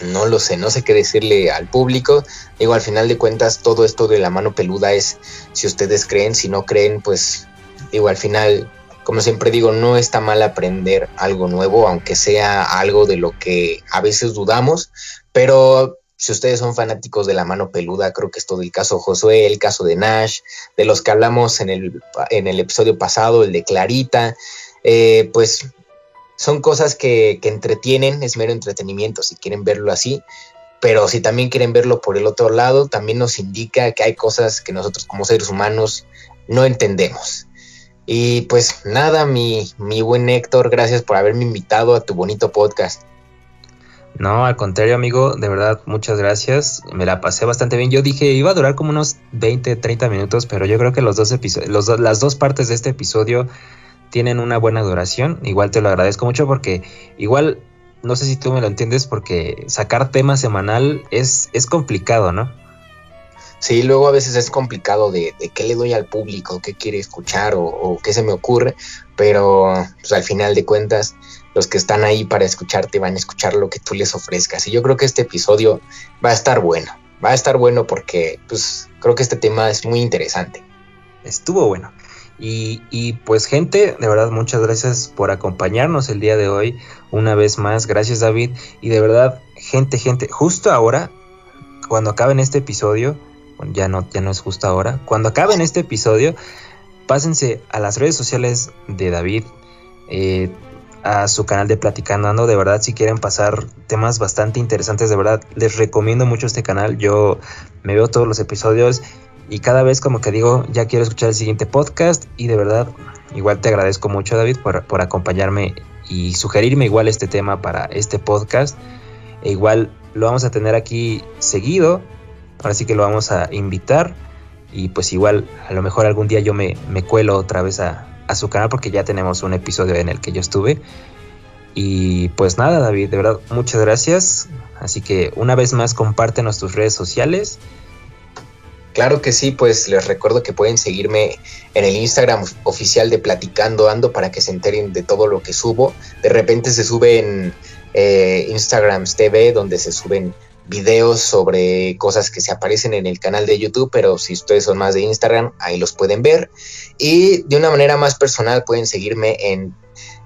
no lo sé, no sé qué decirle al público. Digo, al final de cuentas, todo esto de la mano peluda es si ustedes creen, si no creen, pues digo, al final, como siempre digo, no está mal aprender algo nuevo, aunque sea algo de lo que a veces dudamos, pero si ustedes son fanáticos de la mano peluda, creo que es todo el caso Josué, el caso de Nash, de los que hablamos en el, en el episodio pasado, el de Clarita, eh, pues son cosas que, entretienen, es mero entretenimiento si quieren verlo así, pero si también quieren verlo por el otro lado, también nos indica que hay cosas que nosotros como seres humanos no entendemos. Y pues nada, mi, mi buen Héctor, gracias por haberme invitado a tu bonito podcast. No, al contrario, amigo, de verdad, muchas gracias. Me la pasé bastante bien. Yo dije, iba a durar como unos 20, 30 minutos, pero yo creo que los dos episodios, las dos partes de este episodio tienen una buena duración. Igual te lo agradezco mucho porque igual, no sé si tú me lo entiendes, porque sacar tema semanal es, es complicado, ¿no? Sí, luego a veces es complicado de, qué le doy al público, qué quiere escuchar o, qué se me ocurre, pero pues, al final de cuentas los que están ahí para escucharte van a escuchar lo que tú les ofrezcas. Y yo creo que este episodio va a estar bueno, va a estar bueno porque pues creo que este tema es muy interesante. Estuvo bueno. Y, pues gente, de verdad muchas gracias por acompañarnos el día de hoy. Una vez más, gracias David. Y de verdad, gente, gente, justo ahora, cuando acaben este episodio, ya no, ya no es justo ahora, cuando acaben este episodio, pásense a las redes sociales de David. Eh, a su canal de Platicando Ando. De verdad, si quieren pasar temas bastante interesantes, de verdad, les recomiendo mucho este canal. Yo me veo todos los episodios y cada vez como que digo, ya quiero escuchar el siguiente podcast y de verdad, igual te agradezco mucho, David, por, por acompañarme y sugerirme igual este tema para este podcast. E igual lo vamos a tener aquí seguido. Ahora sí que lo vamos a invitar. Y pues igual, a lo mejor algún día yo me, me cuelo otra vez a, a su canal porque ya tenemos un episodio en el que yo estuve. Y pues nada, David, de verdad, muchas gracias. Así que una vez más compártenos tus redes sociales. Claro que sí, pues les recuerdo que pueden seguirme en el Instagram oficial de Platicando Ando para que se enteren de todo lo que subo. De repente se suben eh, Instagram TV donde se suben videos sobre cosas que se aparecen en el canal de YouTube, pero si ustedes son más de Instagram, ahí los pueden ver. Y de una manera más personal pueden seguirme en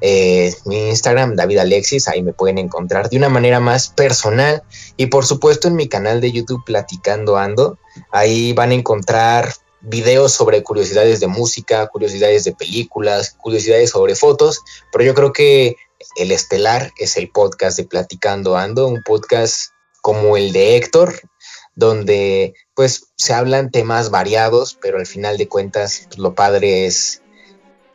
eh, mi Instagram, David Alexis, ahí me pueden encontrar de una manera más personal. Y por supuesto en mi canal de YouTube Platicando Ando, ahí van a encontrar videos sobre curiosidades de música, curiosidades de películas, curiosidades sobre fotos, pero yo creo que el estelar es el podcast de Platicando Ando, un podcast como el de Héctor, donde pues se hablan temas variados, pero al final de cuentas pues, lo padre es,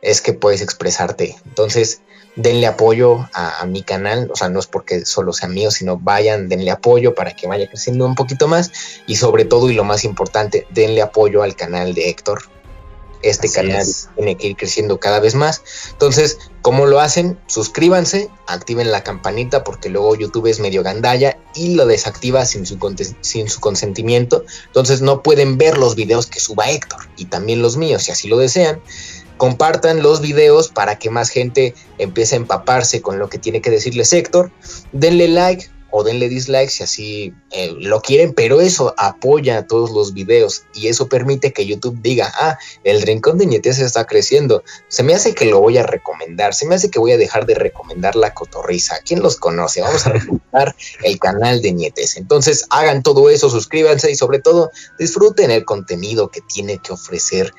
es que puedes expresarte. Entonces, denle apoyo a, mi canal, o sea, no es porque solo sea mío, sino vayan, denle apoyo para que vaya creciendo un poquito más y sobre todo y lo más importante, denle apoyo al canal de Héctor este canal tiene que ir creciendo cada vez más. Entonces, ¿cómo lo hacen? Suscríbanse, activen la campanita porque luego YouTube es medio gandalla y lo desactiva sin su, sin su consentimiento. Entonces no pueden ver los videos que suba Héctor y también los míos si así lo desean. Compartan los videos para que más gente empiece a empaparse con lo que tiene que decirles Héctor. Denle like, o denle dislike si así eh, lo quieren, pero eso apoya a todos los videos y eso permite que YouTube diga, ah, el rincón de Nietes está creciendo, se me hace que lo voy a recomendar, se me hace que voy a dejar de recomendar la cotorriza, ¿quién los conoce? Vamos a recomendar (laughs) el canal de Nietes, entonces hagan todo eso, suscríbanse y sobre todo disfruten el contenido que tiene que ofrecer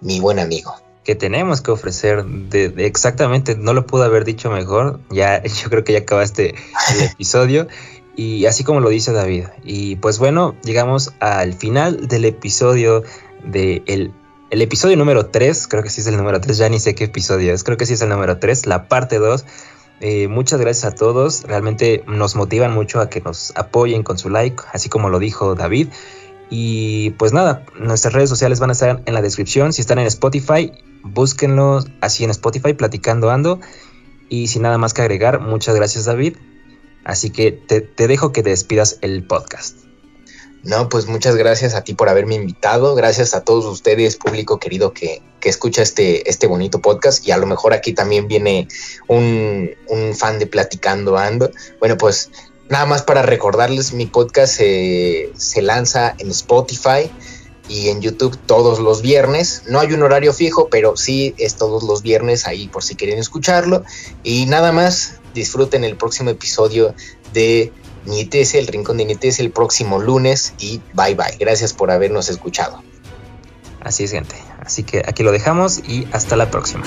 mi buen amigo que tenemos que ofrecer. De, exactamente, no lo pude haber dicho mejor. Ya, (laughs) yo creo que ya acabaste el (laughs) episodio. Y así como lo dice David. Y pues bueno, llegamos al final del episodio de el, episodio número 3. Creo que sí es el número 3. Ya ni sé qué episodio es. Creo que sí es el número 3, la parte 2. Eh, muchas gracias a todos. Realmente nos motivan mucho a que nos apoyen con su like, así como lo dijo David. Y pues nada, nuestras redes sociales van a estar en la descripción. Si están en Spotify, búsquenlo así en Spotify, platicando ando. Y sin nada más que agregar, muchas gracias David. Así que te, dejo que te despidas el podcast. No, pues muchas gracias a ti por haberme invitado. Gracias a todos ustedes, público querido que, escucha este, este bonito podcast. Y a lo mejor aquí también viene un, un fan de Platicando Ando. Bueno, pues Nada más para recordarles, mi podcast se lanza en Spotify y en YouTube todos los viernes. No hay un horario fijo, pero sí es todos los viernes ahí por si quieren escucharlo. Y nada más, disfruten el próximo episodio de Nietes, el Rincón de Nietes, el próximo lunes y bye bye. Gracias por habernos escuchado. Así es, gente. Así que aquí lo dejamos y hasta la próxima.